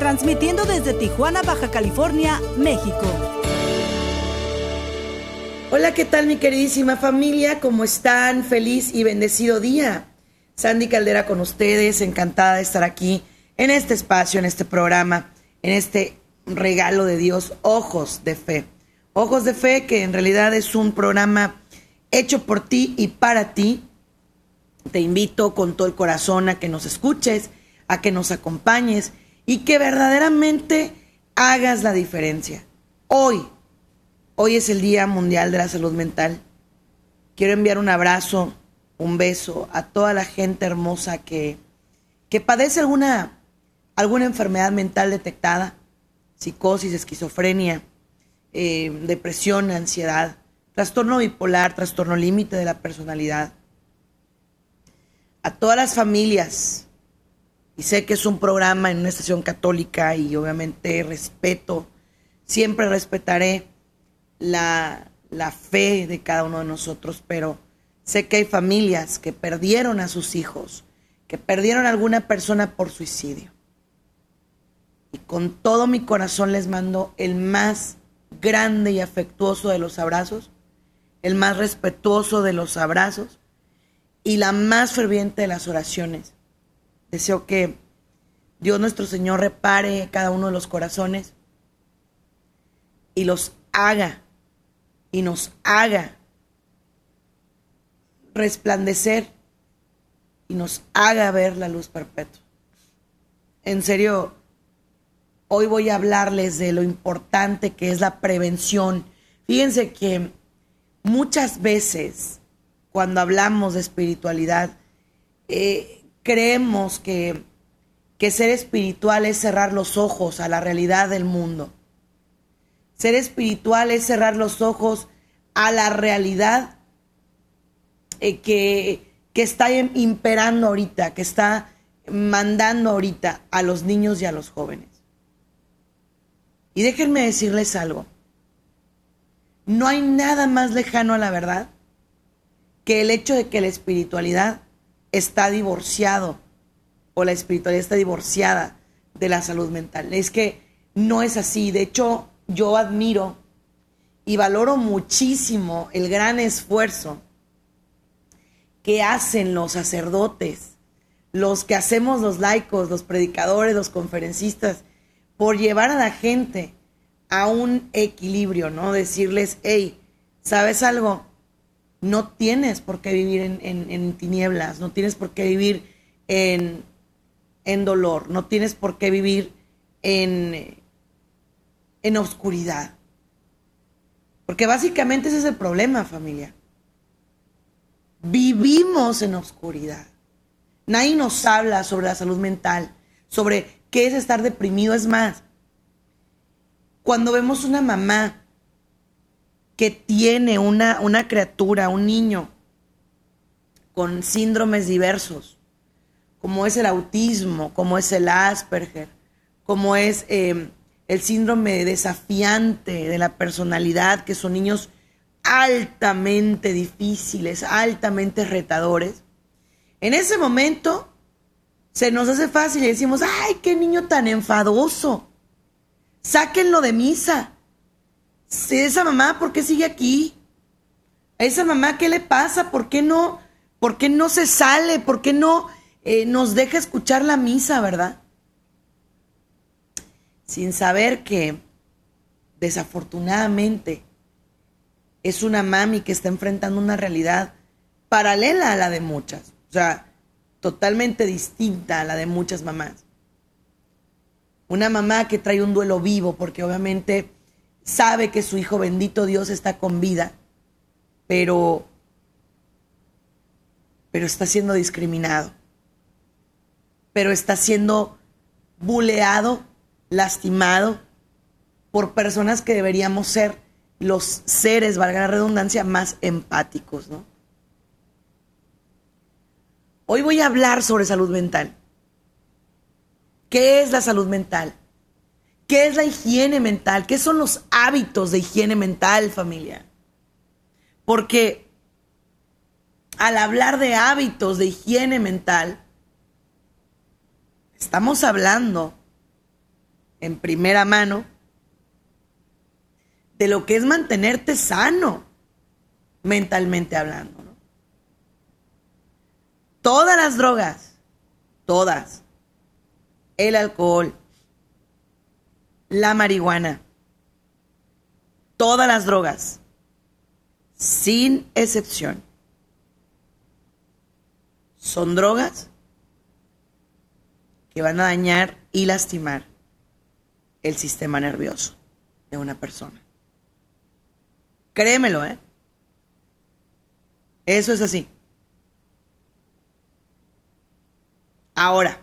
transmitiendo desde Tijuana, Baja California, México. Hola, ¿qué tal mi queridísima familia? ¿Cómo están? Feliz y bendecido día. Sandy Caldera con ustedes, encantada de estar aquí en este espacio, en este programa, en este regalo de Dios, Ojos de Fe. Ojos de Fe, que en realidad es un programa hecho por ti y para ti. Te invito con todo el corazón a que nos escuches, a que nos acompañes y que verdaderamente hagas la diferencia. Hoy, hoy es el Día Mundial de la Salud Mental. Quiero enviar un abrazo, un beso a toda la gente hermosa que, que padece alguna, alguna enfermedad mental detectada psicosis, esquizofrenia, eh, depresión, ansiedad, trastorno bipolar, trastorno límite de la personalidad. A todas las familias, y sé que es un programa en una estación católica y obviamente respeto, siempre respetaré la, la fe de cada uno de nosotros, pero sé que hay familias que perdieron a sus hijos, que perdieron a alguna persona por suicidio y con todo mi corazón les mando el más grande y afectuoso de los abrazos, el más respetuoso de los abrazos y la más ferviente de las oraciones. Deseo que Dios nuestro Señor repare cada uno de los corazones y los haga y nos haga resplandecer y nos haga ver la luz perpetua. En serio, Hoy voy a hablarles de lo importante que es la prevención. Fíjense que muchas veces cuando hablamos de espiritualidad, eh, creemos que, que ser espiritual es cerrar los ojos a la realidad del mundo. Ser espiritual es cerrar los ojos a la realidad eh, que, que está imperando ahorita, que está mandando ahorita a los niños y a los jóvenes. Y déjenme decirles algo. No hay nada más lejano a la verdad que el hecho de que la espiritualidad está divorciado o la espiritualidad está divorciada de la salud mental. Es que no es así. De hecho, yo admiro y valoro muchísimo el gran esfuerzo que hacen los sacerdotes, los que hacemos los laicos, los predicadores, los conferencistas, por llevar a la gente a un equilibrio, ¿no? Decirles, hey, ¿sabes algo? No tienes por qué vivir en, tinieblas, no tienes por qué vivir en, en dolor, no tienes por qué vivir en, en oscuridad. Porque básicamente ese es el problema, familia. Vivimos en oscuridad. Nadie nos habla sobre la salud mental, sobre qué es estar deprimido. Es más, cuando vemos una mamá que tiene una, una criatura, un niño, con síndromes diversos, como es el autismo, como es el Asperger, como es em, el síndrome desafiante de la personalidad, que son niños altamente difíciles, altamente retadores. En ese momento se nos hace fácil y decimos, ay, qué niño tan enfadoso. Sáquenlo de misa. Esa mamá, ¿por qué sigue aquí? A esa mamá, ¿qué le pasa? ¿Por qué no, por qué no se sale? ¿Por qué no eh, nos deja escuchar la misa, verdad? Sin saber que, desafortunadamente, es una mami que está enfrentando una realidad paralela a la de muchas. O sea, totalmente distinta a la de muchas mamás. Una mamá que trae un duelo vivo porque obviamente sabe que su hijo bendito Dios está con vida, pero pero está siendo discriminado. Pero está siendo buleado, lastimado por personas que deberíamos ser los seres, valga la redundancia, más empáticos, ¿no? Hoy voy a hablar sobre salud mental. ¿Qué es la salud mental? ¿Qué es la higiene mental? ¿Qué son los hábitos de higiene mental, familia? Porque al hablar de hábitos de higiene mental, estamos hablando en primera mano de lo que es mantenerte sano mentalmente hablando. Todas las drogas, todas, el alcohol, la marihuana, todas las drogas, sin excepción, son drogas que van a dañar y lastimar el sistema nervioso de una persona. Créemelo, ¿eh? Eso es así. Ahora,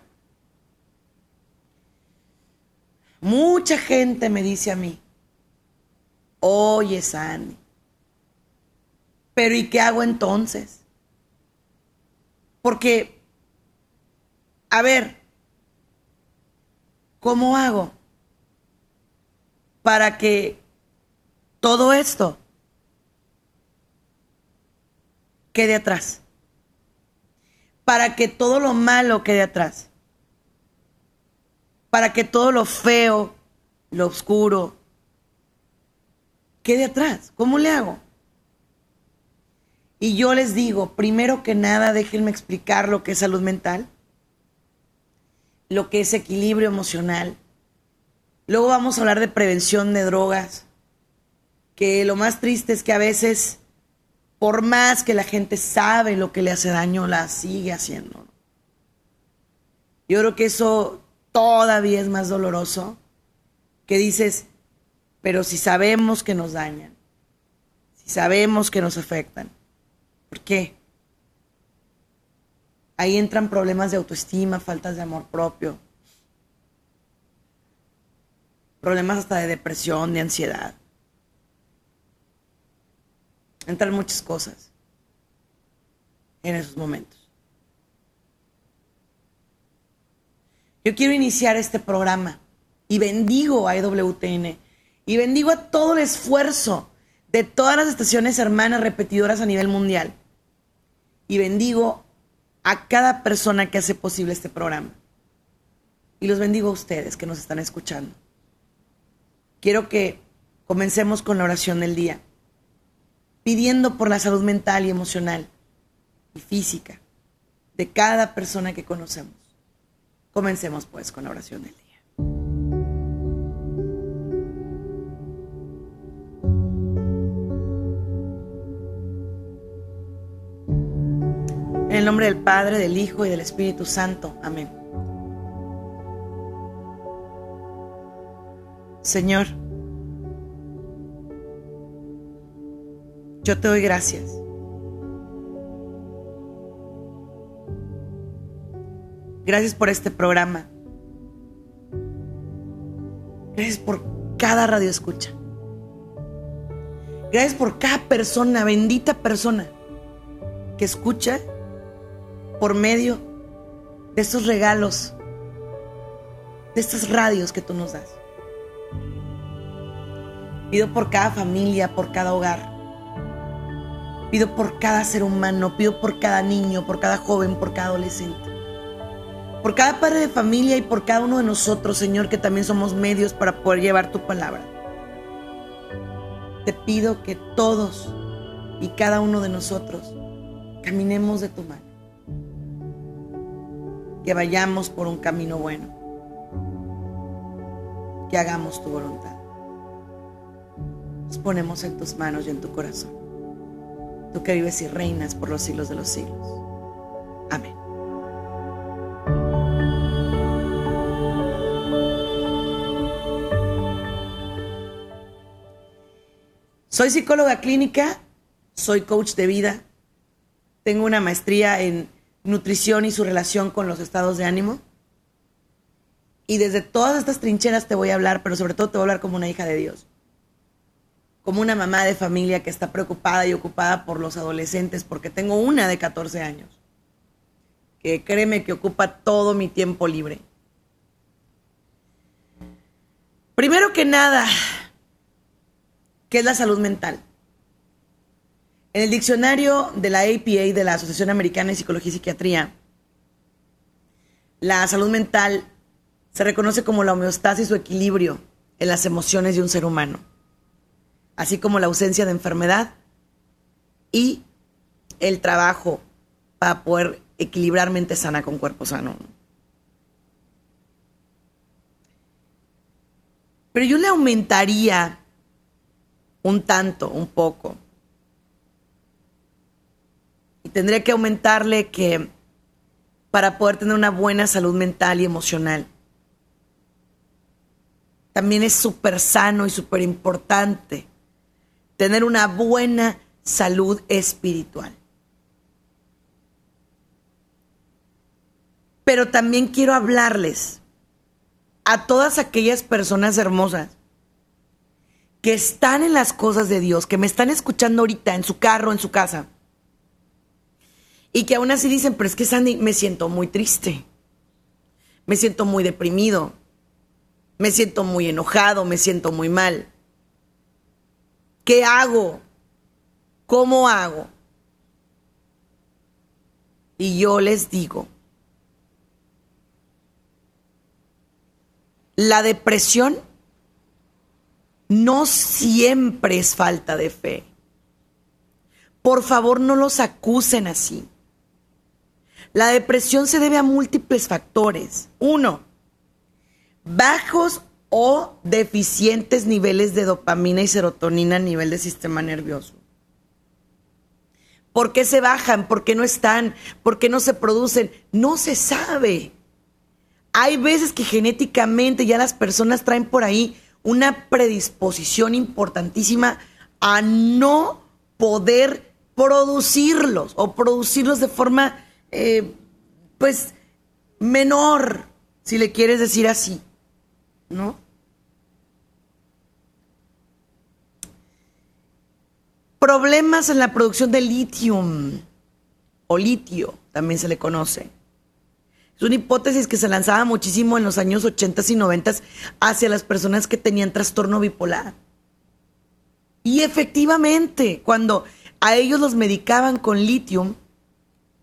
mucha gente me dice a mí, oye Sandy, pero ¿y qué hago entonces? Porque, a ver, ¿cómo hago para que todo esto quede atrás. Para que todo lo malo quede atrás. Para que todo lo feo, lo oscuro, quede atrás. ¿Cómo le hago? Y yo les digo, primero que nada, déjenme explicar lo que es salud mental, lo que es equilibrio emocional. Luego vamos a hablar de prevención de drogas, que lo más triste es que a veces por más que la gente sabe lo que le hace daño, la sigue haciendo. Yo creo que eso todavía es más doloroso que dices, pero si sabemos que nos dañan, si sabemos que nos afectan, ¿por qué? Ahí entran problemas de autoestima, faltas de amor propio, problemas hasta de depresión, de ansiedad entran muchas cosas en esos momentos. Yo quiero iniciar este programa y bendigo a EWTN y bendigo a todo el esfuerzo de todas las estaciones hermanas repetidoras a nivel mundial. Y bendigo a cada persona que hace posible este programa. Y los bendigo a ustedes que nos están escuchando. Quiero que comencemos con la oración del día pidiendo por la salud mental y emocional y física de cada persona que conocemos. Comencemos pues con la oración del día. En el nombre del Padre, del Hijo y del Espíritu Santo. Amén. Señor, Yo te doy gracias. Gracias por este programa. Gracias por cada radio escucha. Gracias por cada persona, bendita persona, que escucha por medio de estos regalos, de estas radios que tú nos das. Pido por cada familia, por cada hogar. Pido por cada ser humano, pido por cada niño, por cada joven, por cada adolescente. Por cada padre de familia y por cada uno de nosotros, Señor, que también somos medios para poder llevar tu palabra. Te pido que todos y cada uno de nosotros caminemos de tu mano. Que vayamos por un camino bueno. Que hagamos tu voluntad. Nos ponemos en tus manos y en tu corazón tú que vives y reinas por los siglos de los siglos. Amén. Soy psicóloga clínica, soy coach de vida, tengo una maestría en nutrición y su relación con los estados de ánimo. Y desde todas estas trincheras te voy a hablar, pero sobre todo te voy a hablar como una hija de Dios. Como una mamá de familia que está preocupada y ocupada por los adolescentes, porque tengo una de 14 años, que créeme que ocupa todo mi tiempo libre. Primero que nada, ¿qué es la salud mental? En el diccionario de la APA, de la Asociación Americana de Psicología y Psiquiatría, la salud mental se reconoce como la homeostasis o equilibrio en las emociones de un ser humano, así como la ausencia de enfermedad y el trabajo para poder equilibrar mente sana con cuerpo sano. Pero yo le aumentaría un tanto, un poco. Y tendría que aumentarle que para poder tener una buena salud mental y emocional, también es súper sano y súper importante tener una buena salud espiritual. Pero también quiero hablarles a todas aquellas personas hermosas que están en las cosas de Dios, que me están escuchando ahorita en su carro, en su casa, y que aún así dicen, pero es que Sandy, me siento muy triste, me siento muy deprimido, me siento muy enojado, me siento muy mal. ¿Qué hago? ¿Cómo hago? Y yo les digo, la depresión no siempre es falta de fe. Por favor, no los acusen así. La depresión se debe a múltiples factores. Uno, bajos o deficientes niveles de dopamina y serotonina a nivel del sistema nervioso. ¿Por qué se bajan? ¿Por qué no están? ¿Por qué no se producen? No se sabe. Hay veces que genéticamente ya las personas traen por ahí una predisposición importantísima a no poder producirlos o producirlos de forma, eh, pues, menor, si le quieres decir así, ¿no? Problemas en la producción de litio o litio, también se le conoce. Es una hipótesis que se lanzaba muchísimo en los años 80 y 90 hacia las personas que tenían trastorno bipolar. Y efectivamente, cuando a ellos los medicaban con litio,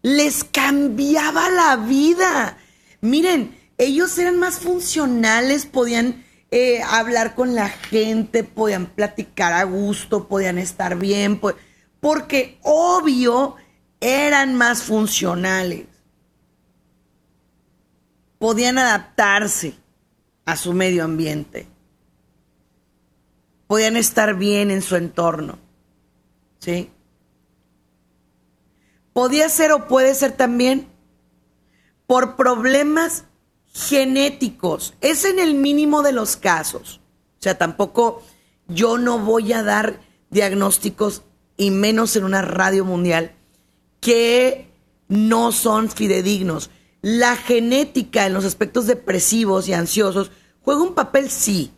les cambiaba la vida. Miren, ellos eran más funcionales, podían eh, hablar con la gente, podían platicar a gusto, podían estar bien, porque obvio eran más funcionales podían adaptarse a su medio ambiente. Podían estar bien en su entorno. ¿Sí? Podía ser o puede ser también por problemas genéticos. Es en el mínimo de los casos. O sea, tampoco yo no voy a dar diagnósticos, y menos en una radio mundial, que no son fidedignos. La genética en los aspectos depresivos y ansiosos juega un papel, sí,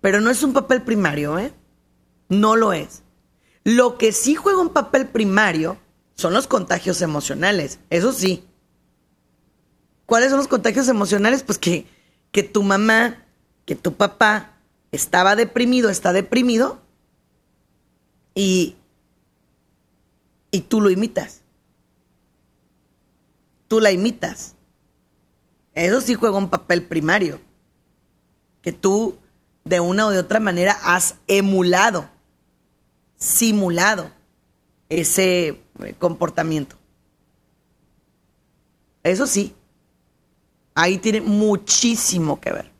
pero no es un papel primario, ¿eh? No lo es. Lo que sí juega un papel primario son los contagios emocionales, eso sí. ¿Cuáles son los contagios emocionales? Pues que, que tu mamá, que tu papá estaba deprimido, está deprimido y, y tú lo imitas tú la imitas. Eso sí juega un papel primario. Que tú, de una o de otra manera, has emulado, simulado ese eh, comportamiento. Eso sí, ahí tiene muchísimo que ver.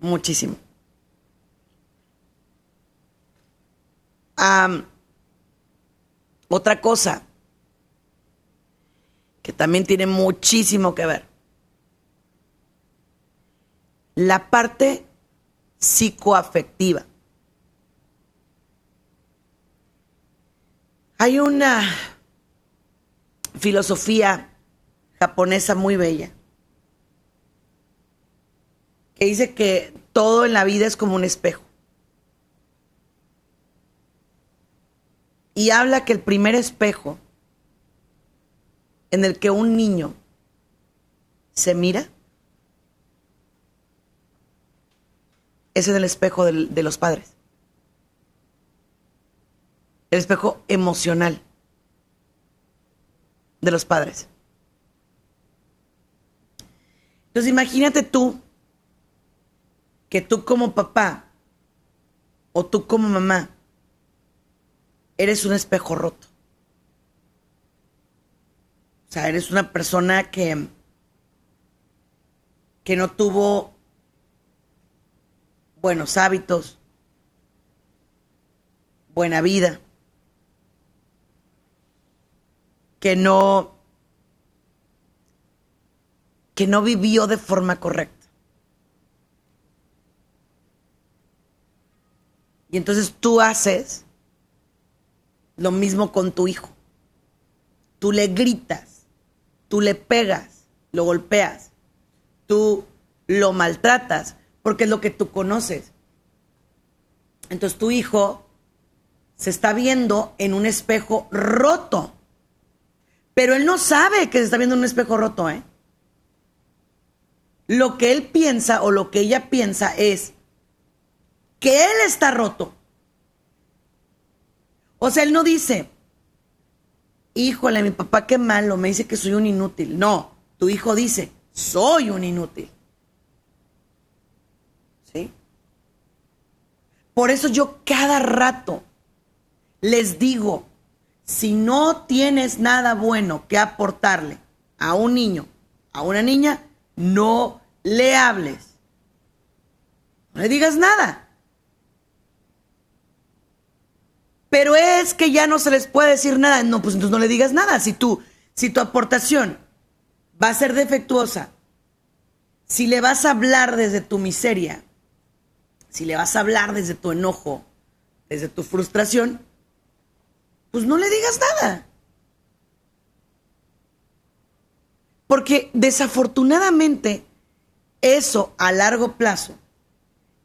Muchísimo. otra cosa, que también tiene muchísimo que ver. La parte psicoafectiva. Hay una filosofía japonesa muy bella que dice que todo en la vida es como un espejo. Y habla que el primer espejo en el que un niño se mira es el espejo de los padres. El espejo emocional de los padres. Entonces imagínate tú que tú como papá o tú como mamá eres un espejo roto. Sea, eres una persona que, que no tuvo buenos hábitos, buena vida, que no que no vivió de forma correcta. Y entonces tú haces lo mismo con tu hijo. Tú le gritas, tú le pegas, lo golpeas, tú lo maltratas, porque es lo que tú conoces. Entonces tu hijo se está viendo en un espejo roto. Pero él no sabe que se está viendo en un espejo roto, ¿eh? Lo que él piensa o lo que ella piensa es que él está roto. O sea, él no dice, híjole, mi papá qué malo, me dice que soy un inútil. No, tu hijo dice, soy un inútil. ¿Sí? Por eso yo cada rato les digo, si no tienes nada bueno que aportarle a un niño, a una niña, no le hables. No le digas nada. Pero es que ya no se les puede decir nada. No, pues entonces no le digas nada. Si tú, si tu aportación va a ser defectuosa, si le vas a hablar desde tu miseria, si le vas a hablar desde tu enojo, desde tu frustración, pues no le digas nada. Porque desafortunadamente eso a largo plazo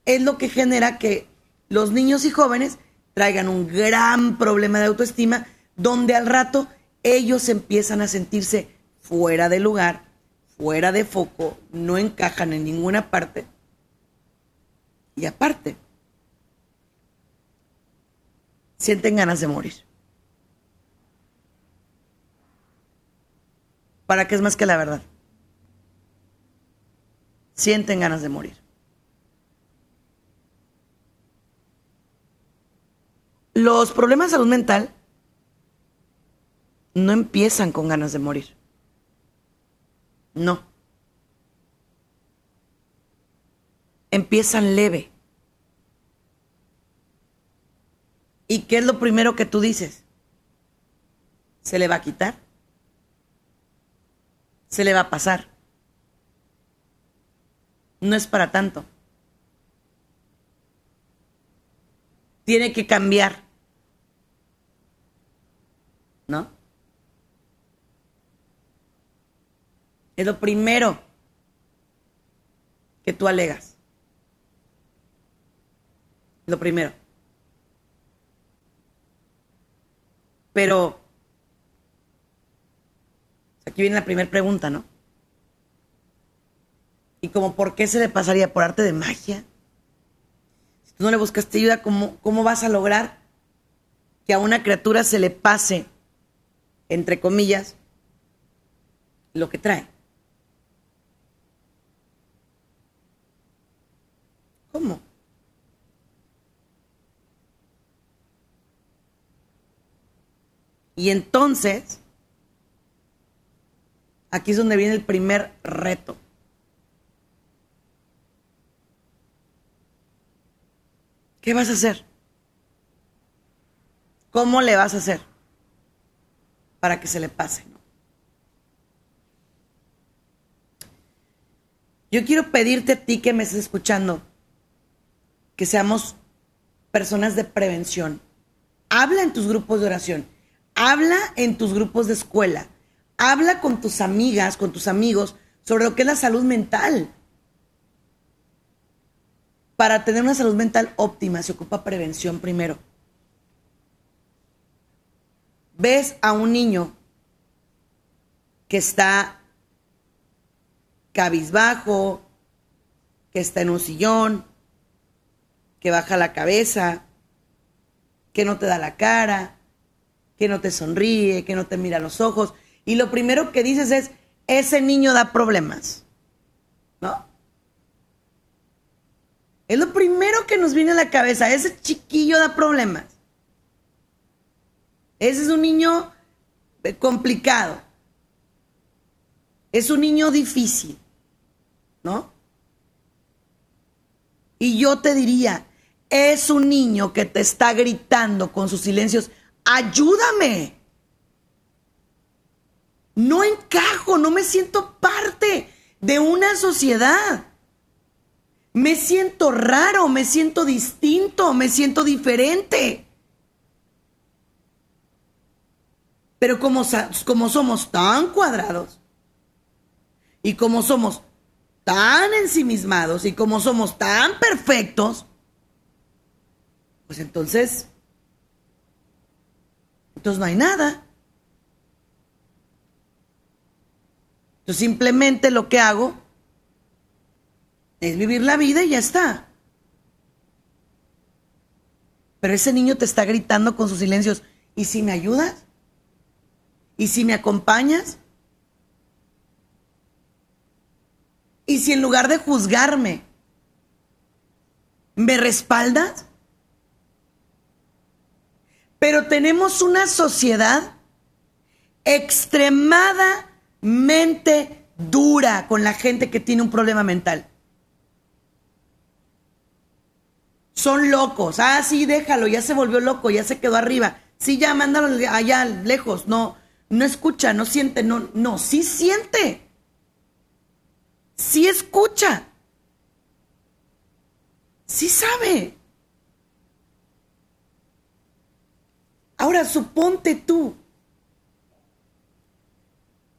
es lo que genera que los niños y jóvenes traigan un gran problema de autoestima, donde al rato ellos empiezan a sentirse fuera de lugar, fuera de foco, no encajan en ninguna parte. Y aparte, sienten ganas de morir. ¿Para qué es más que la verdad? Sienten ganas de morir. Los problemas de salud mental no empiezan con ganas de morir. No. Empiezan leve. ¿Y qué es lo primero que tú dices? ¿Se le va a quitar? ¿Se le va a pasar? No es para tanto. Tiene que cambiar. ¿No? Es lo primero que tú alegas. Lo primero. Pero aquí viene la primera pregunta, ¿no? Y como, ¿por qué se le pasaría por arte de magia? Si tú no le buscaste ayuda, ¿cómo, cómo vas a lograr que a una criatura se le pase entre comillas, lo que trae. ¿Cómo? Y entonces, aquí es donde viene el primer reto. ¿Qué vas a hacer? ¿Cómo le vas a hacer? Para que se le pase. Yo quiero pedirte a ti que me estés escuchando que seamos personas de prevención. Habla en tus grupos de oración, habla en tus grupos de escuela, habla con tus amigas, con tus amigos sobre lo que es la salud mental. para tener una salud mental óptima se ocupa prevención primero. Ves a un niño que está cabizbajo, que está en un sillón, que baja la cabeza, que no te da la cara, que no te sonríe, que no te mira los ojos. Y lo primero que dices es, ese niño da problemas. ¿No? Es lo primero que nos viene a la cabeza, ese chiquillo da problemas. Ese es un niño eh, complicado. Es un niño difícil, ¿no? Y yo te diría, es un niño que te está gritando con sus silencios, ayúdame. No encajo, no me siento parte de una sociedad. Me siento raro, me siento distinto, me siento diferente. Pero como, somos tan cuadrados y como somos tan ensimismados y como somos tan perfectos, pues entonces, entonces no hay nada. Entonces simplemente lo que hago es vivir la vida y ya está. Pero ese niño te está gritando con sus silencios, ¿y si me ayudas? ¿Y si me acompañas? Y si en lugar de juzgarme, me respaldas. Pero tenemos una sociedad extremadamente dura con la gente que tiene un problema mental. Son locos. Ah, sí, déjalo, ya se volvió loco, ya se quedó arriba. Sí, ya mándalo allá lejos. No, no escucha, no siente, no, no, sí siente sí escucha, sí sabe. Ahora suponte tú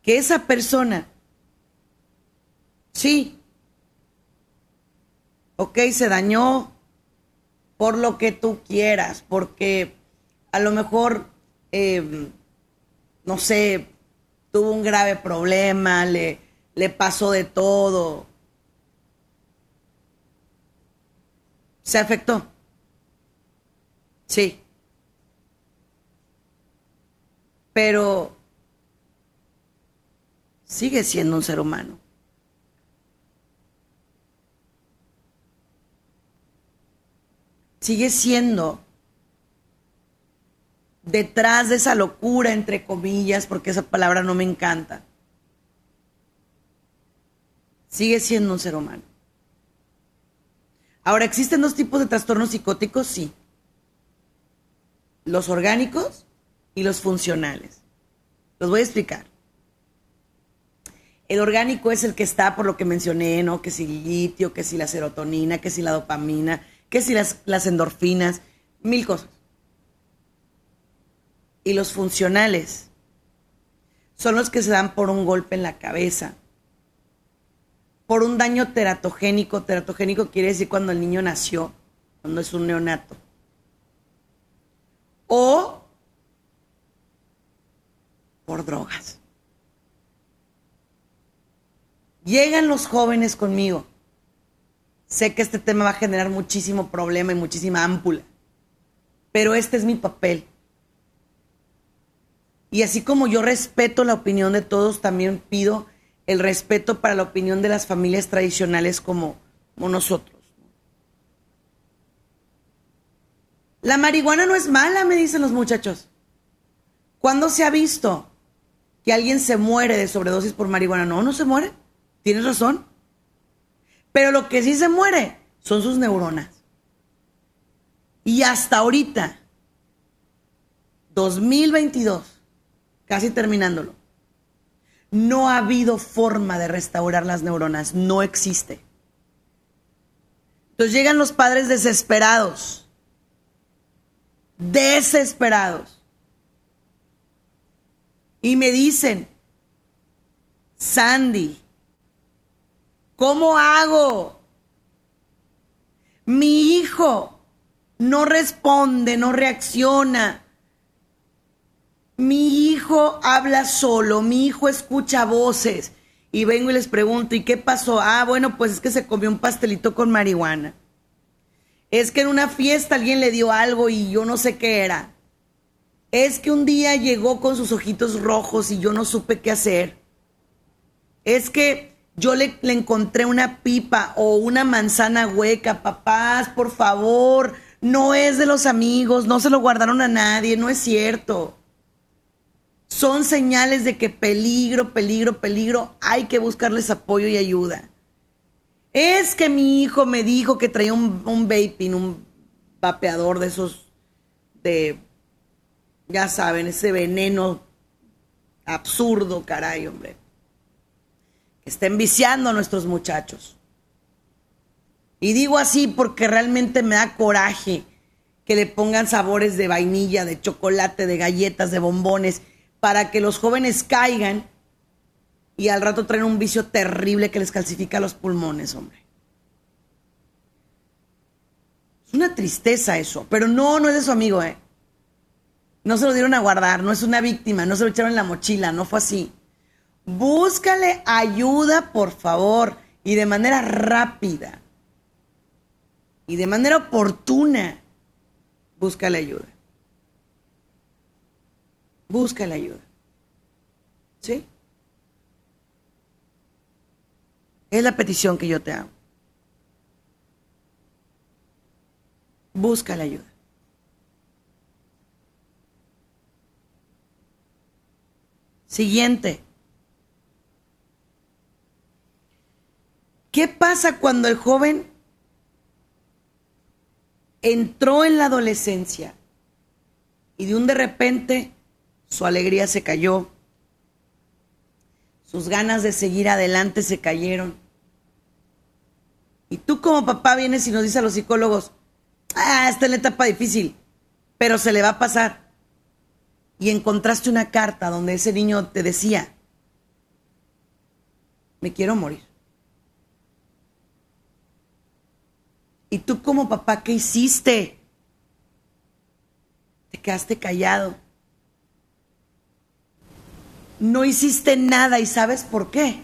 que esa persona, sí, ok, se dañó por lo que tú quieras, porque a lo mejor, em, no sé, tuvo un grave problema, le, le pasó de todo. ¿Se afectó? Sí. Pero sigue siendo un ser humano. Sigue siendo detrás de esa locura, entre comillas, porque esa palabra no me encanta sigue siendo un ser humano. Ahora, ¿existen dos tipos de trastornos psicóticos? Sí. Los orgánicos y los funcionales. Los voy a explicar. El orgánico es el que está por lo que mencioné, ¿no? Que si litio, que si la serotonina, que si la dopamina, que si las, las endorfinas, mil cosas. Y los funcionales son los que se dan por un golpe en la cabeza, por un daño teratogénico. Teratogénico quiere decir cuando el niño nació, cuando es un neonato. O por drogas. Llegan los jóvenes conmigo. Sé que este tema va a generar muchísimo problema y muchísima ámpula, pero este es mi papel. Y así como yo respeto la opinión de todos, también pido el respeto para la opinión de las familias tradicionales como, nosotros. La marihuana no es mala, me dicen los muchachos. ¿Cuándo se ha visto que alguien se muere de sobredosis por marihuana? No, no se muere. Tienes razón. Pero lo que sí se muere son sus neuronas. Y hasta ahorita, 2022, casi terminándolo, no ha habido forma de restaurar las neuronas, no existe. Entonces llegan los padres desesperados, desesperados, y me dicen, Sandy, ¿cómo hago? hijo no responde, no reacciona. Mi hijo habla solo, mi hijo escucha voces. Y vengo y les pregunto, ¿y qué pasó? Ah, bueno, pues es que se comió un pastelito con marihuana. Es que en una fiesta alguien le dio algo y yo no sé qué era. Es que un día llegó con sus ojitos rojos y yo no supe qué hacer. Es que yo le, le encontré una pipa o una manzana hueca. Papás, por favor, no es de los amigos, no se lo guardaron a nadie, no es cierto. Son señales de que peligro, peligro, peligro, hay que buscarles apoyo y ayuda. Es que mi hijo me dijo que traía un, vaping, un vapeador de esos de, ya saben, ese veneno absurdo, caray, hombre. Que está enviciando a nuestros muchachos. Y digo así porque realmente me da coraje que le pongan sabores de vainilla, de chocolate, de galletas, de bombones, para que los jóvenes caigan y al rato traen un vicio terrible que les calcifica los pulmones, hombre. Es una tristeza eso, pero no, no es de su amigo, ¿eh? No se lo dieron a guardar, no es una víctima, no se lo echaron en la mochila, no fue así. Búscale ayuda, por favor, y de manera rápida. Y de manera oportuna, búscale ayuda. Búscale ayuda. ¿Sí? Es la petición que yo te hago. Busca la ayuda. Siguiente. ¿Qué pasa cuando el joven entró en la adolescencia y de un de repente su alegría se cayó, sus ganas de seguir adelante se cayeron. Y tú como papá vienes y nos dices a los psicólogos, ah, está en la etapa difícil, pero se le va a pasar. Y encontraste una carta donde ese niño te decía, me quiero morir. ¿Y tú como papá qué hiciste? Te quedaste callado no hiciste nada y sabes por qué.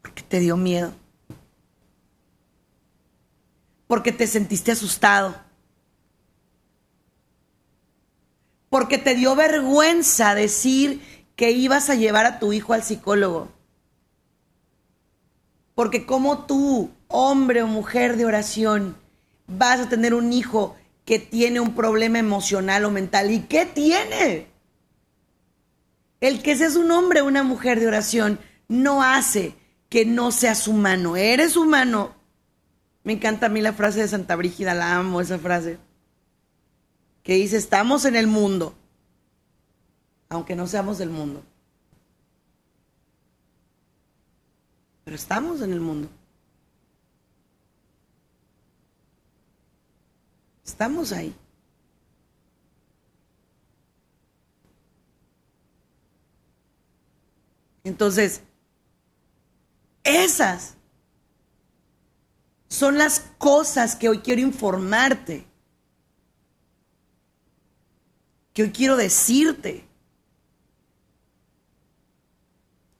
Porque te dio miedo. Porque te sentiste asustado. Porque te dio vergüenza decir que ibas a llevar a tu hijo al psicólogo. Porque como tú, hombre o mujer de oración, vas a tener un hijo que tiene un problema emocional o mental. ¿Y qué tiene? El que seas un hombre o una mujer de oración no hace que no seas humano. Eres humano. Me encanta a mí la frase de Santa Brígida, la amo esa frase. Que dice, estamos en el mundo, aunque no seamos del mundo. Pero estamos en el mundo. Estamos ahí. Entonces, esas son las cosas que hoy quiero informarte, que hoy quiero decirte.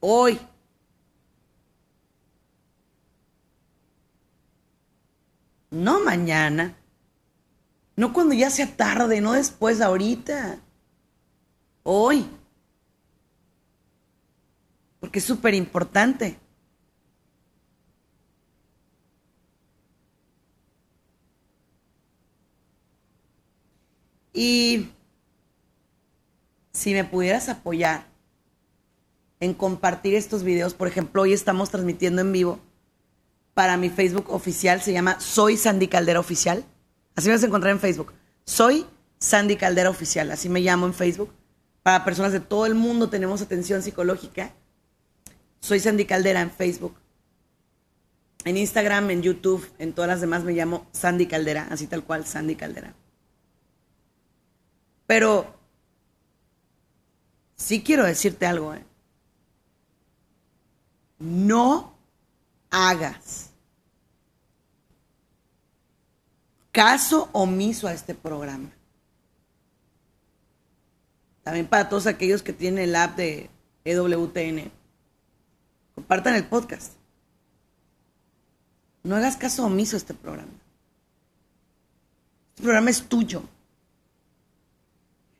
Hoy. No mañana. No cuando ya sea tarde, no después, ahorita. Hoy porque es súper importante. Y si me pudieras apoyar en compartir estos videos, por ejemplo, hoy estamos transmitiendo en vivo para mi Facebook oficial, se llama Soy Sandy Caldera Oficial. Así me vas a encontrar en Facebook. Soy Sandy Caldera Oficial, así me llamo en Facebook. Para personas de todo el mundo tenemos atención psicológica soy Sandy Caldera en Facebook. En Instagram, en YouTube, en todas las demás me llamo Sandy Caldera, así tal cual, Sandy Caldera. Pero sí quiero decirte algo, ¿eh? No hagas caso omiso a este programa. También para todos aquellos que tienen el app de EWTN, compartan el podcast. No hagas caso omiso a este programa. Este programa es tuyo.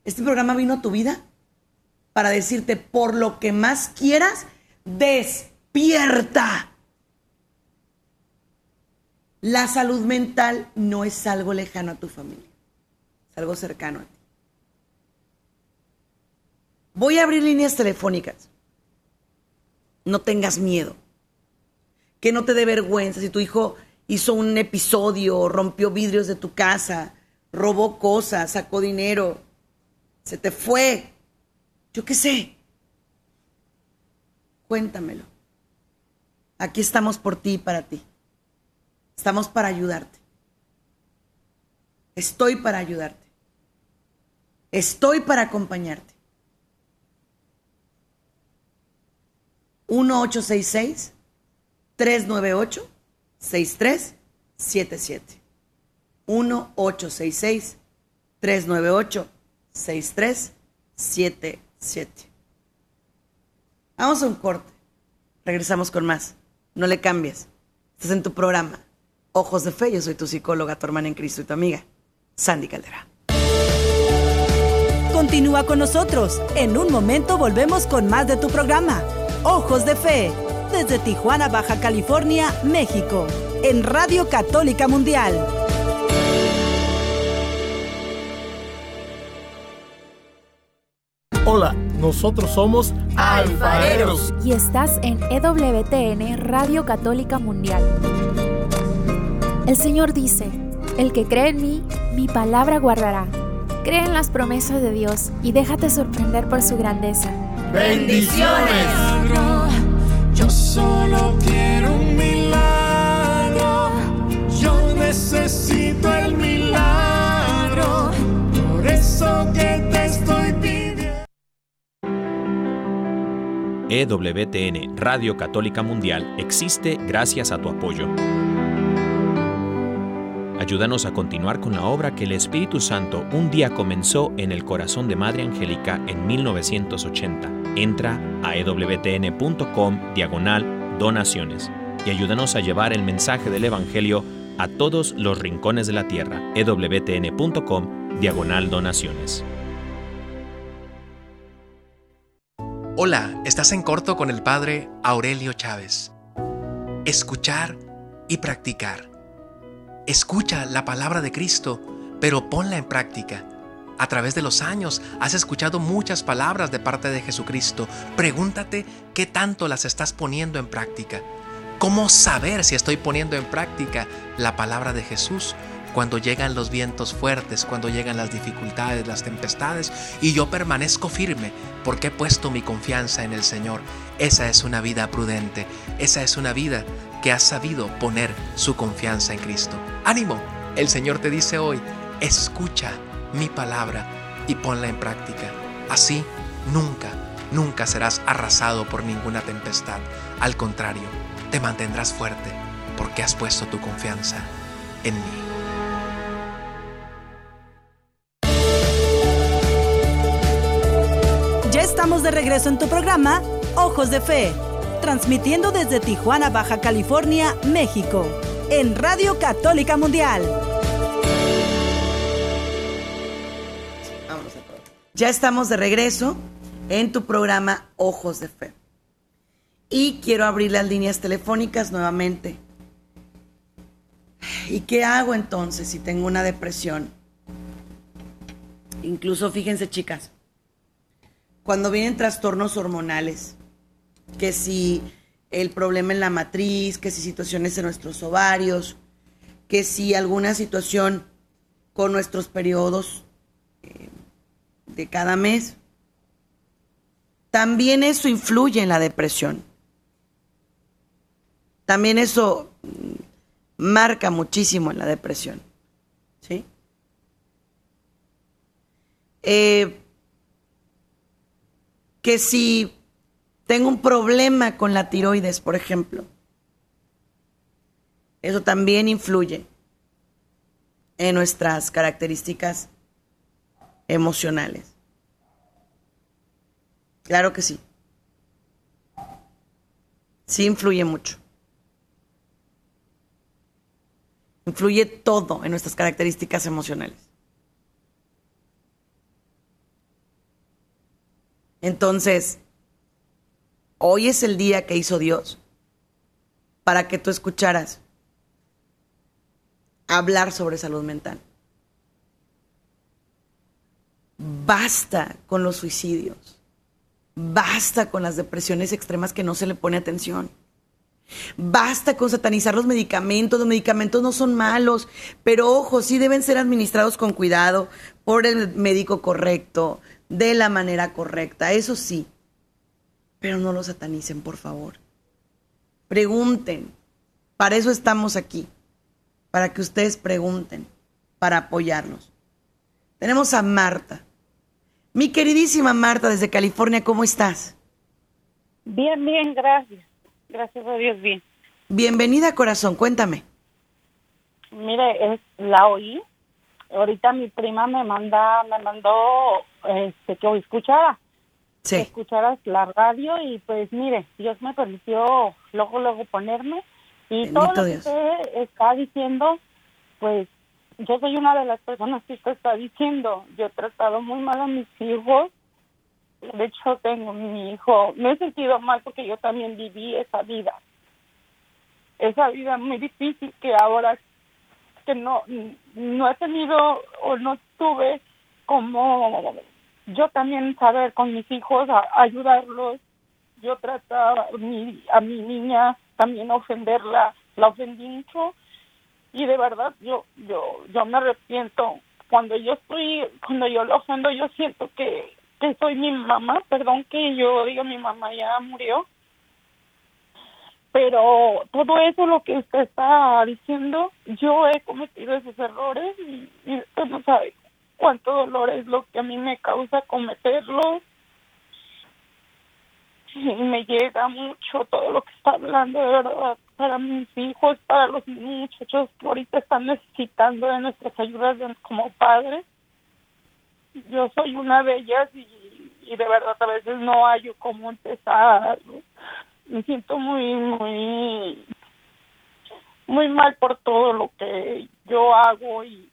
Este programa vino a tu vida para decirte por lo que más quieras, despierta. La salud mental no es algo lejano a tu familia, es algo cercano a ti. Voy a abrir líneas telefónicas. No tengas miedo. Que no te dé vergüenza si tu hijo hizo un episodio, rompió vidrios de tu casa, robó cosas, sacó dinero, se te fue. Yo qué sé. Cuéntamelo. Aquí estamos por ti y para ti. Estamos para ayudarte. Estoy para ayudarte. Estoy para acompañarte. 1866 398 6377. 1866 398 6377. Vamos a un corte. Regresamos con más. No le cambies. Estás en tu programa. Ojos de Fe. Yo soy tu psicóloga, tu hermana en Cristo y tu amiga, Sandy Caldera. Continúa con nosotros. En un momento volvemos con más de tu programa. Ojos de Fe. Desde Tijuana, Baja California, México. En Radio Católica Mundial. Hola, nosotros somos alfareros. Y estás en EWTN, Radio Católica Mundial. El Señor dice, el que cree en mí, mi palabra guardará. Cree en las promesas de Dios y déjate sorprender por su grandeza. Bendiciones. Yo solo quiero un milagro. Yo necesito el milagro. Por eso que te estoy pidiendo. EWTN Radio Católica Mundial existe gracias a tu apoyo. Ayúdanos a continuar con la obra que el Espíritu Santo un día comenzó en el corazón de Madre Angélica en 1980. Entra a ewtn.com diagonal donaciones y ayúdanos a llevar el mensaje del Evangelio a todos los rincones de la tierra. ewtn.com diagonal donaciones. Hola, estás en corto con el Padre Aurelio Chávez. Escuchar y practicar. Escucha la palabra de Cristo, pero ponla en práctica. A través de los años has escuchado muchas palabras de parte de Jesucristo. Pregúntate qué tanto las estás poniendo en práctica. ¿Cómo saber si estoy poniendo en práctica la palabra de Jesús cuando llegan los vientos fuertes, cuando llegan las dificultades, las tempestades y yo permanezco firme porque he puesto mi confianza en el Señor? Esa es una vida prudente, esa es una vida que ha sabido poner su confianza en Cristo. Ánimo, el Señor te dice hoy, escucha mi palabra y ponla en práctica. Así, nunca, nunca serás arrasado por ninguna tempestad. Al contrario, te mantendrás fuerte porque has puesto tu confianza en mí. Ya estamos de regreso en tu programa Ojos de Fe, transmitiendo desde Tijuana, Baja California, México, en Radio Católica Mundial. Ya estamos de regreso en tu programa Ojos de Fe. Y quiero abrir las líneas telefónicas nuevamente. ¿Y qué hago entonces si tengo una depresión? Incluso fíjense chicas, cuando vienen trastornos hormonales, que si el problema en la matriz, que si situaciones en nuestros ovarios, que si alguna situación con nuestros periodos de cada mes, también eso influye en la depresión. También eso mm, marca muchísimo en la depresión. ¿Sí? Eh, que si tengo un problema con la tiroides, por ejemplo, eso también influye en nuestras características emocionales. Claro que sí. Sí influye mucho. Influye todo en nuestras características emocionales. Entonces, hoy es el día que hizo Dios para que tú escucharas hablar sobre salud mental. Basta con los suicidios. Basta con las depresiones extremas que no se le pone atención. Basta con satanizar los medicamentos. Los medicamentos no son malos, pero ojo, sí deben ser administrados con cuidado por el médico correcto, de la manera correcta, eso sí. Pero no los satanicen, por favor. Pregunten. Para eso estamos aquí. Para que ustedes pregunten, para apoyarnos. Tenemos a Marta. Mi queridísima Marta desde California, ¿cómo estás? Bien, bien, gracias. Gracias a Dios, bien. Bienvenida, corazón, cuéntame. Mire, es, la oí. Ahorita mi prima me manda, me mandó este, que escuchara. Sí. Que escucharas la radio y pues mire, Dios me permitió luego, luego ponerme. Y Bendito todo lo que Dios. usted está diciendo, pues yo soy una de las personas que usted está diciendo. Yo he tratado muy mal a mis hijos. De hecho, tengo mi hijo. Me he sentido mal porque yo también viví esa vida. Esa vida muy difícil que ahora que no, no he tenido o no tuve como yo también saber con mis hijos, a- ayudarlos. Yo trataba a mi, a mi niña también ofenderla, la ofendí mucho y de verdad yo yo yo me arrepiento. Cuando yo estoy cuando yo lo ofendo yo siento que que soy mi mamá perdón que yo diga mi mamá ya murió pero todo eso lo que usted está diciendo yo he cometido esos errores y, y usted no sabe cuánto dolor es lo que a mí me causa cometerlos y me llega mucho todo lo que está hablando de verdad para mis hijos, para los muchachos que ahorita están necesitando de nuestras ayudas como padres. Yo soy una de ellas y, y de verdad a veces no hallo cómo empezar. Me siento muy, muy, muy mal por todo lo que yo hago y,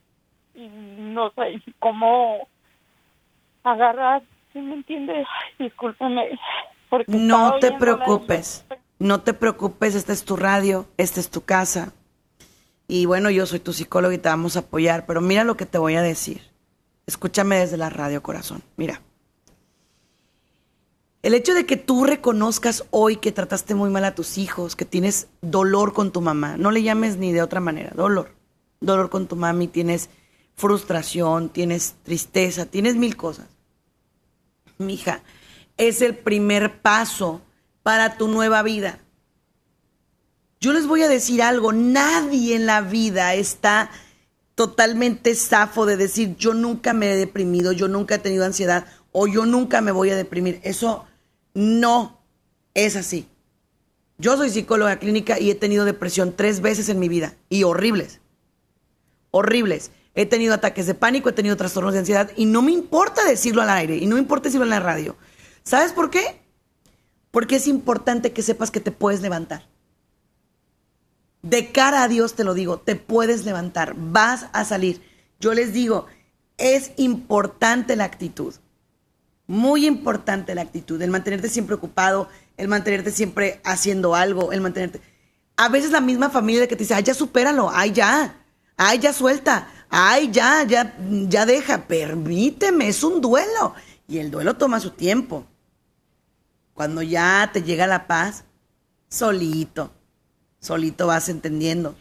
y no sé cómo agarrar, ¿sí me entiende? Ay, discúlpeme. Porque No te la- preocupes. No te preocupes, esta es tu radio, esta es tu casa. Y bueno, yo soy tu psicólogo y te vamos a apoyar, pero mira lo que te voy a decir. Escúchame desde la radio, corazón. Mira. El hecho de que tú reconozcas hoy que trataste muy mal a tus hijos, que tienes dolor con tu mamá, no le llames ni de otra manera, dolor. Dolor con tu mami, tienes frustración, tienes tristeza, tienes mil cosas. Mija, es el primer paso para tu nueva vida. Yo les voy a decir algo, nadie en la vida está totalmente zafo de decir yo nunca me he deprimido, yo nunca he tenido ansiedad o yo nunca me voy a deprimir. Eso no es así. Yo soy psicóloga clínica y he tenido depresión tres veces en mi vida y horribles. Horribles. He tenido ataques de pánico, he tenido trastornos de ansiedad y no me importa decirlo al aire y no me importa decirlo en la radio. ¿Sabes por qué? Porque es importante que sepas que te puedes levantar. De cara a Dios te lo digo, te puedes levantar, vas a salir. Yo les digo, es importante la actitud. Muy importante la actitud, el mantenerte siempre ocupado, el mantenerte siempre haciendo algo, el mantenerte... A veces la misma familia que te dice, ay, ya supéralo, ay, ya, ay, ya suelta, ay, ya, ya, ya deja, permíteme, es un duelo. Y el duelo toma su tiempo. Cuando ya te llega la paz, solito, solito vas entendiendo.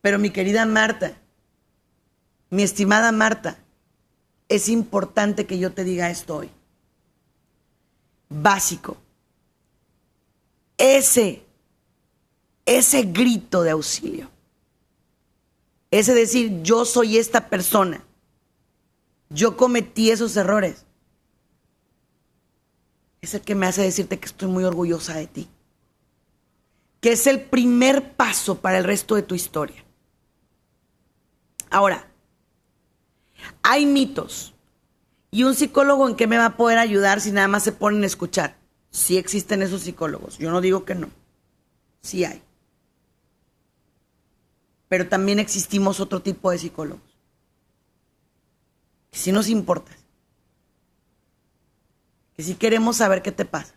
Pero mi querida Marta, mi estimada Marta, es importante que yo te diga esto hoy. Básico. Ese, ese grito de auxilio. Ese decir, yo soy esta persona. Yo cometí esos errores. Es el que me hace decirte que estoy muy orgullosa de ti. Que es el primer paso para el resto de tu historia. Ahora, Hay mitos. ¿Y un psicólogo en qué me va a poder ayudar si nada más se ponen a escuchar? Sí existen esos psicólogos. Yo no digo que no. Sí hay. Pero también existimos otro tipo de psicólogos. Que sí nos importa. Que sí queremos saber qué te pasa.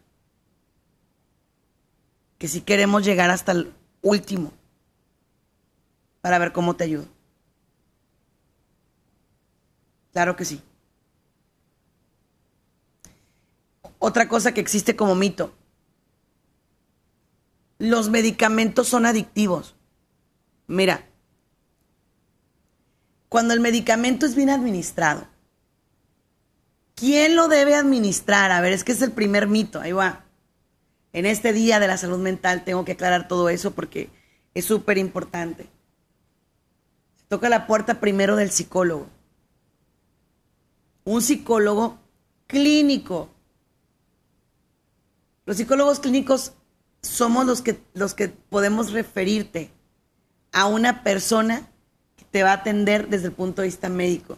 Que sí queremos llegar hasta el último para ver cómo te ayudo. Claro que sí. Otra cosa que existe como mito. Los medicamentos son adictivos. Mira, cuando el medicamento es bien administrado, ¿quién lo debe administrar? A ver, es que es el primer mito, ahí va. En este día de la salud mental tengo que aclarar todo eso porque es súper importante. toca la puerta primero del psicólogo. Un psicólogo clínico los psicólogos clínicos somos los que, los que podemos referirte a una persona que te va a atender desde el punto de vista médico.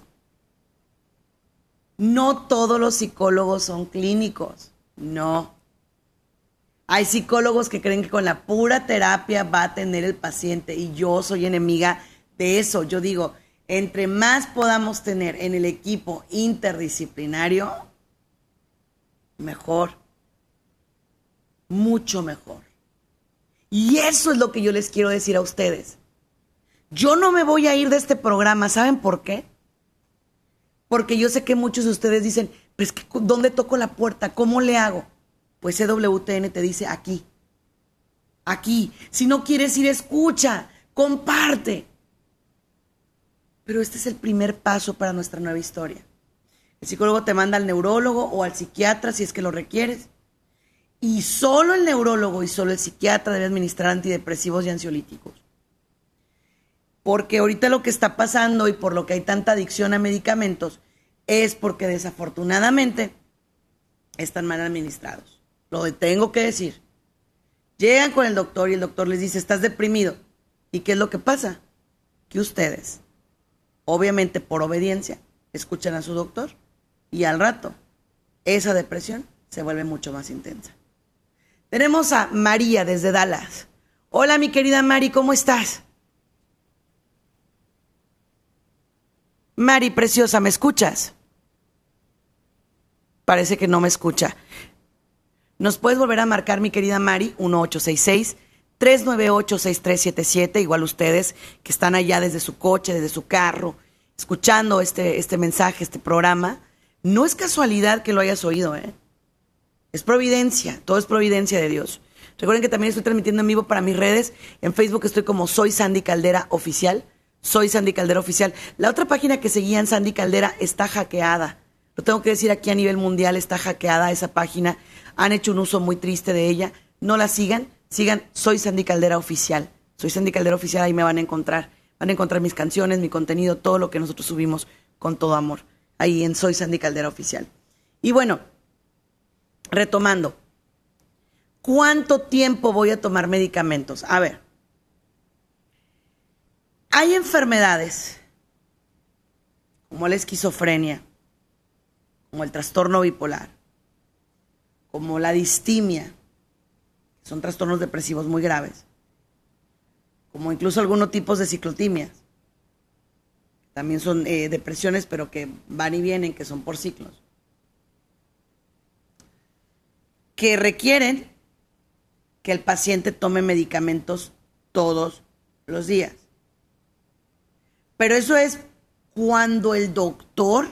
No todos los psicólogos son clínicos, no. Hay psicólogos que creen que con la pura terapia va a tener el paciente y yo soy enemiga de eso. Yo digo, entre más podamos tener en el equipo interdisciplinario, mejor mucho mejor. Y eso es lo que yo les quiero decir a ustedes. Yo no me voy a ir de este programa, ¿saben por qué? Porque yo sé que muchos de ustedes dicen, pero es que ¿dónde toco la puerta? ¿Cómo le hago? Pues EWTN te dice aquí. Aquí. Si no quieres ir, escucha, comparte. Pero este es el primer paso para nuestra nueva historia. El psicólogo te manda al neurólogo o al psiquiatra si es que lo requieres. Y solo el neurólogo y solo el psiquiatra debe administrar antidepresivos y ansiolíticos. Porque ahorita lo que está pasando y por lo que hay tanta adicción a medicamentos es porque desafortunadamente están mal administrados. Lo tengo que decir. Llegan con el doctor y el doctor les dice, estás deprimido. ¿Y qué es lo que pasa? Que ustedes, obviamente por obediencia, escuchan a su doctor y al rato esa depresión se vuelve mucho más intensa. Tenemos a María desde Dallas. Hola, mi querida Mari, ¿cómo estás? Mari, preciosa, ¿me escuchas? Parece que no me escucha. ¿Nos puedes volver a marcar, mi querida Mari? 1866 398 6377 igual ustedes que están allá desde su coche, desde su carro, escuchando este, este mensaje, este programa. No es casualidad que lo hayas oído, ¿eh? Es providencia, todo es providencia de Dios. Recuerden que también estoy transmitiendo en vivo para mis redes. En Facebook estoy como Soy Sandy Caldera Oficial. Soy Sandy Caldera Oficial. La otra página que seguía en Sandy Caldera está hackeada. Lo tengo que decir aquí a nivel mundial, está hackeada esa página. Han hecho un uso muy triste de ella. No la sigan, sigan Soy Sandy Caldera Oficial. Soy Sandy Caldera Oficial, ahí me van a encontrar. Van a encontrar mis canciones, mi contenido, todo lo que nosotros subimos con todo amor. Ahí en Soy Sandy Caldera Oficial. Y bueno, retomando, ¿cuánto tiempo voy a tomar medicamentos? A ver, hay enfermedades como la esquizofrenia, como el trastorno bipolar, como la distimia, son trastornos depresivos muy graves, como incluso algunos tipos de ciclotimias, también son eh, depresiones, pero que van y vienen, que son por ciclos. que requieren que el paciente tome medicamentos todos los días. Pero eso es cuando el doctor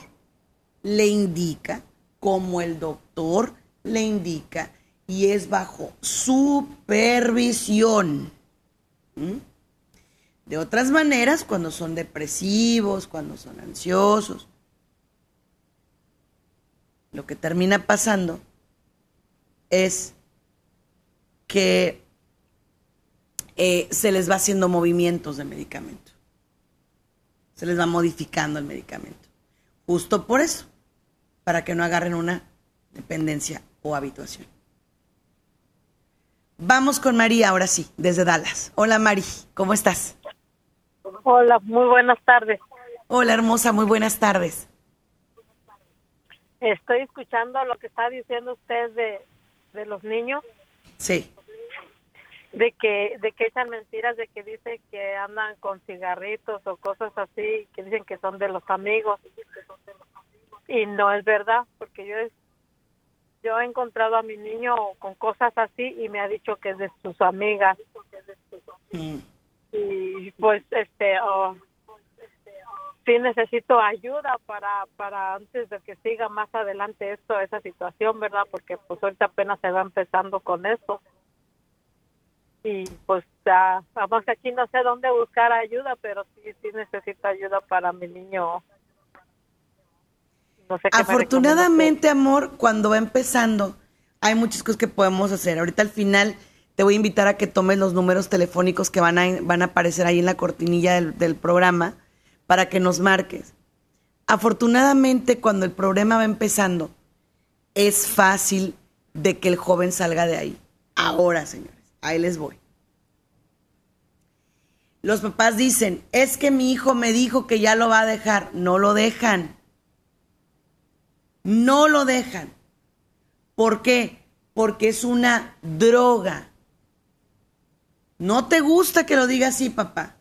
le indica, como el doctor le indica, y es bajo supervisión. ¿Mm? De otras maneras, cuando son depresivos, cuando son ansiosos, lo que termina pasando es que eh, se les va haciendo movimientos de medicamento. Se les va modificando el medicamento. Justo por eso, para que no agarren una dependencia o habituación. Vamos con María ahora sí, desde Dallas. Hola Mari, ¿cómo estás? Hola, muy buenas tardes. Hola, hermosa, muy buenas tardes. Estoy escuchando lo que está diciendo usted de, de los niños. Sí. De que, de que echan mentiras, de que dicen que andan con cigarritos o cosas así, que dicen que son de los amigos. Y no es verdad, porque yo yo he encontrado a mi niño con cosas así y me ha dicho que es de sus amigas. Y pues este, oh, sí necesito ayuda para, para antes de que siga más adelante esto, esa situación, ¿verdad? Porque pues ahorita apenas se va empezando con eso. Y pues ya, vamos aquí no sé dónde buscar ayuda, pero sí, sí necesito ayuda para mi niño. No sé Afortunadamente, amor, cuando va empezando, hay muchas cosas que podemos hacer. Ahorita al final te voy a invitar a que tomes los números telefónicos que van a, van a aparecer ahí en la cortinilla del, del programa para que nos marques. Afortunadamente, cuando el problema va empezando, es fácil de que el joven salga de ahí. Ahora, señores, ahí les voy. Los papás dicen, es que mi hijo me dijo que ya lo va a dejar. No lo dejan. No lo dejan. ¿Por qué? Porque es una droga. No te gusta que lo diga así, papá.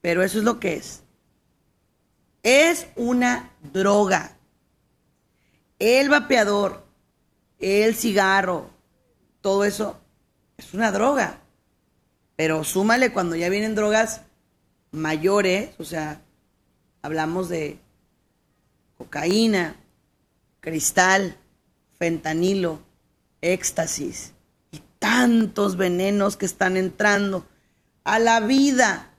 Pero eso es lo que es es una droga. El vapeador, el cigarro, todo eso es una droga. Pero súmale cuando ya vienen drogas mayores, o sea, hablamos de cocaína, cristal, fentanilo, éxtasis y tantos venenos que están entrando a la vida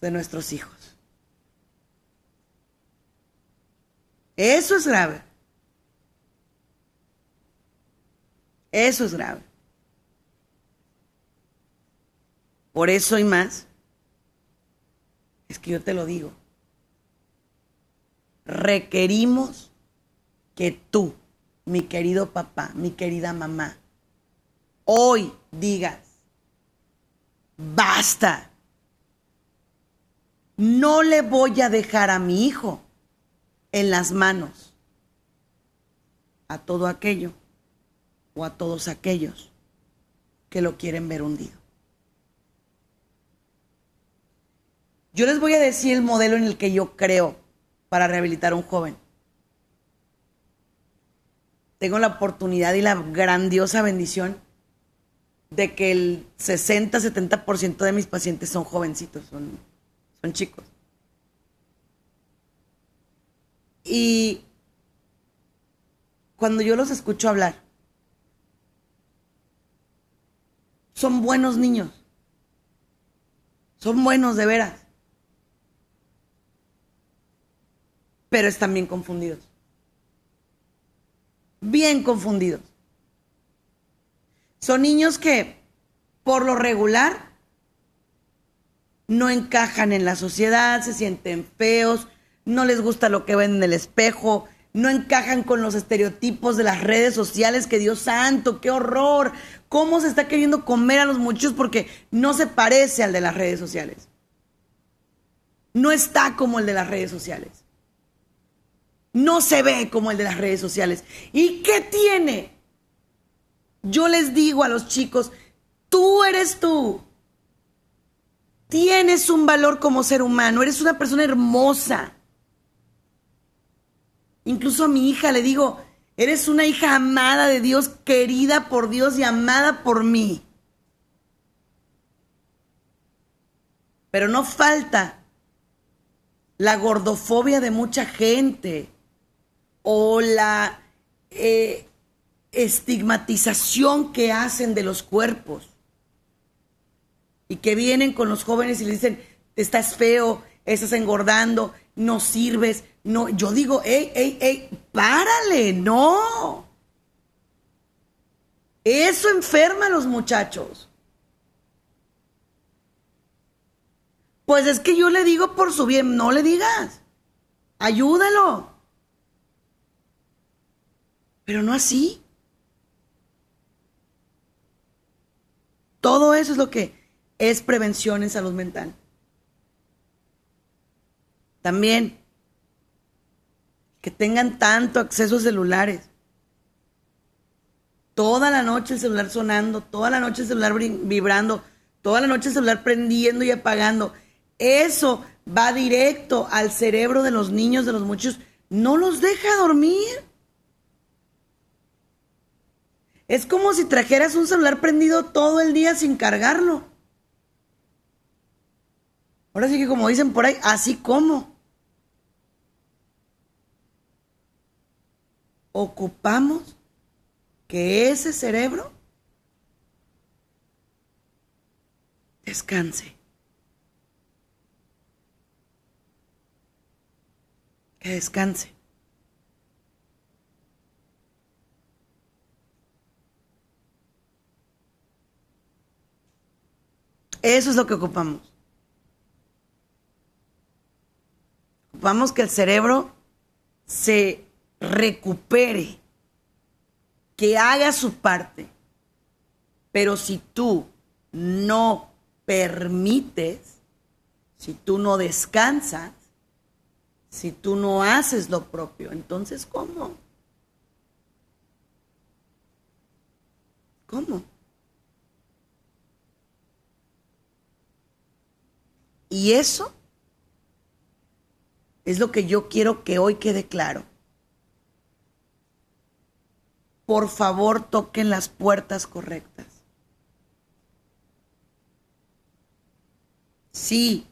de nuestros hijos. Eso es grave. Eso es grave. Por eso y más, es que yo te lo digo, requerimos que tú, mi querido papá, mi querida mamá, hoy digas, basta, no le voy a dejar a mi hijo en las manos a todo aquello o a todos aquellos que lo quieren ver hundido. Yo les voy a decir el modelo en el que yo creo para rehabilitar a un joven. Tengo la oportunidad y la grandiosa bendición de que el 60-70% de mis pacientes son jovencitos, son, son chicos. Y cuando yo los escucho hablar, son buenos niños. Son buenos de veras. Pero están bien confundidos. Bien confundidos. Son niños que, por lo regular, no encajan en la sociedad, se sienten feos, no les gusta lo que ven en el espejo, no encajan con los estereotipos de las redes sociales, que Dios santo, qué horror, cómo se está queriendo comer a los muchachos porque no se parece al de las redes sociales. No está como el de las redes sociales. No se ve como el de las redes sociales. ¿Y qué tiene? Yo les digo a los chicos, tú eres tú. Tienes un valor como ser humano, eres una persona hermosa. Incluso a mi hija le digo, eres una hija amada de Dios, querida por Dios y amada por mí. Pero no falta la gordofobia de mucha gente o la eh, estigmatización que hacen de los cuerpos y que vienen con los jóvenes y le dicen, estás feo, estás engordando, no sirves, no, yo digo, ey, ey, ey, párale, no. Eso enferma a los muchachos. Pues es que yo le digo por su bien, no le digas. Ayúdalo. Pero no así. Todo eso es lo que es prevención en salud mental. También que tengan tanto acceso a celulares. Toda la noche el celular sonando, toda la noche el celular vibrando, toda la noche el celular prendiendo y apagando. Eso va directo al cerebro de los niños, de los muchos. No los deja dormir. Es como si trajeras un celular prendido todo el día sin cargarlo. Ahora sí que como dicen por ahí, así como. Ocupamos que ese cerebro descanse. Que descanse. Eso es lo que ocupamos. Ocupamos que el cerebro se recupere, que haga su parte. Pero si tú no permites, si tú no descansas, si tú no haces lo propio, entonces ¿cómo? ¿Cómo? Y eso es lo que yo quiero que hoy quede claro. Por favor, toquen las puertas correctas. Sí,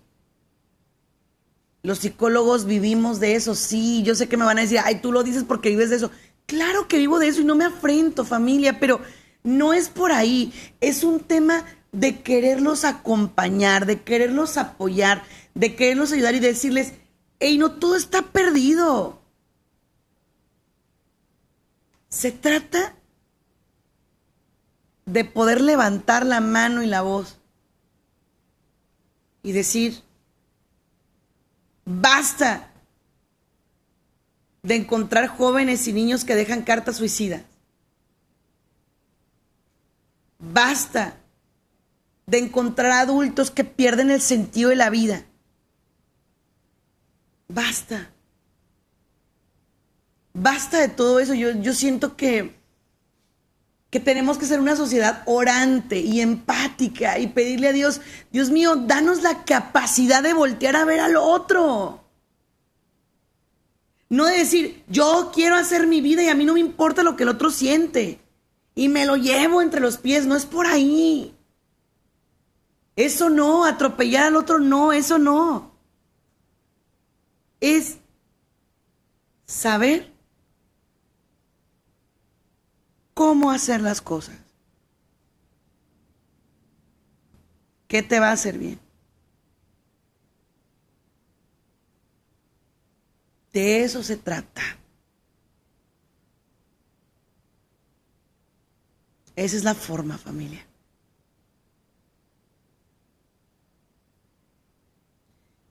los psicólogos vivimos de eso, sí, yo sé que me van a decir, ay, tú lo dices porque vives de eso. Claro que vivo de eso y no me afrento, familia, pero no es por ahí, es un tema de quererlos acompañar, de quererlos apoyar, de quererlos ayudar y decirles, hey, no todo está perdido. Se trata de poder levantar la mano y la voz y decir, basta de encontrar jóvenes y niños que dejan cartas suicidas. Basta de encontrar adultos que pierden el sentido de la vida. Basta. Basta de todo eso. Yo, yo siento que, que tenemos que ser una sociedad orante y empática y pedirle a Dios, Dios mío, danos la capacidad de voltear a ver al otro. No de decir, yo quiero hacer mi vida y a mí no me importa lo que el otro siente. Y me lo llevo entre los pies, no es por ahí. Eso no, atropellar al otro no, eso no. Es saber cómo hacer las cosas. ¿Qué te va a hacer bien? De eso se trata. Esa es la forma, familia.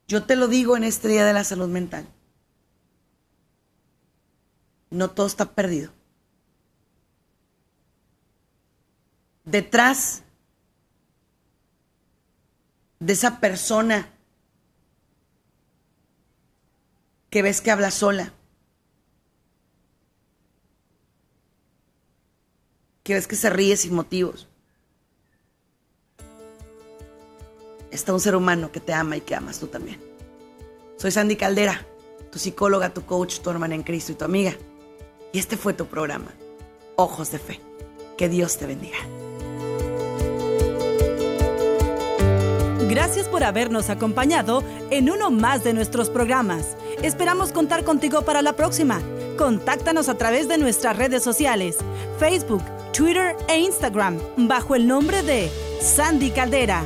Yo te lo digo en este Día de la Salud Mental. No todo está perdido. Detrás de esa persona que ves que habla sola, que ves que se ríe sin motivos, está un ser humano que te ama y que amas tú también. Soy Sandy Caldera, tu psicóloga, tu coach, tu hermana en Cristo y tu amiga. Y este fue tu programa, Ojos de Fe. Que Dios te bendiga. Gracias por habernos acompañado en uno más de nuestros programas. Esperamos contar contigo para la próxima. Contáctanos a través de nuestras redes sociales, Facebook, Twitter e Instagram, bajo el nombre de Sandy Caldera